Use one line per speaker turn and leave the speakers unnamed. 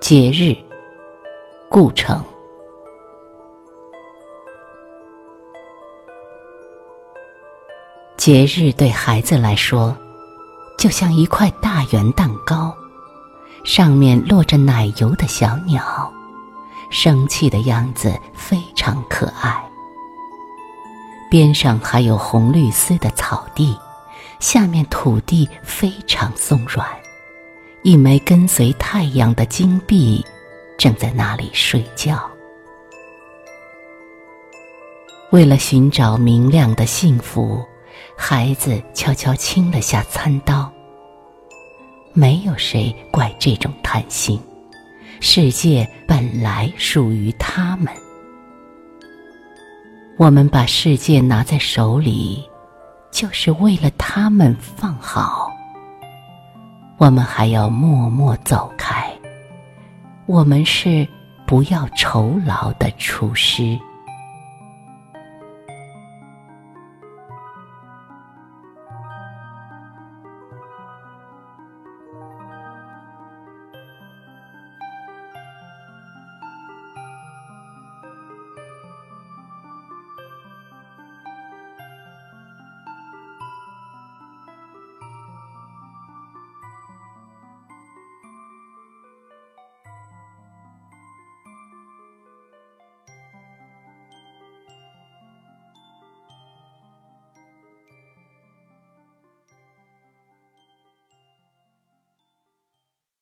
节日，顾城。节日对孩子来说，就像一块大圆蛋糕，上面落着奶油的小鸟，生气的样子非常可爱。边上还有红绿丝的草地，下面土地非常松软。一枚跟随太阳的金币，正在那里睡觉。为了寻找明亮的幸福，孩子悄悄清了下餐刀。没有谁怪这种贪心，世界本来属于他们。我们把世界拿在手里，就是为了他们放好。我们还要默默走开。我们是不要酬劳的厨师。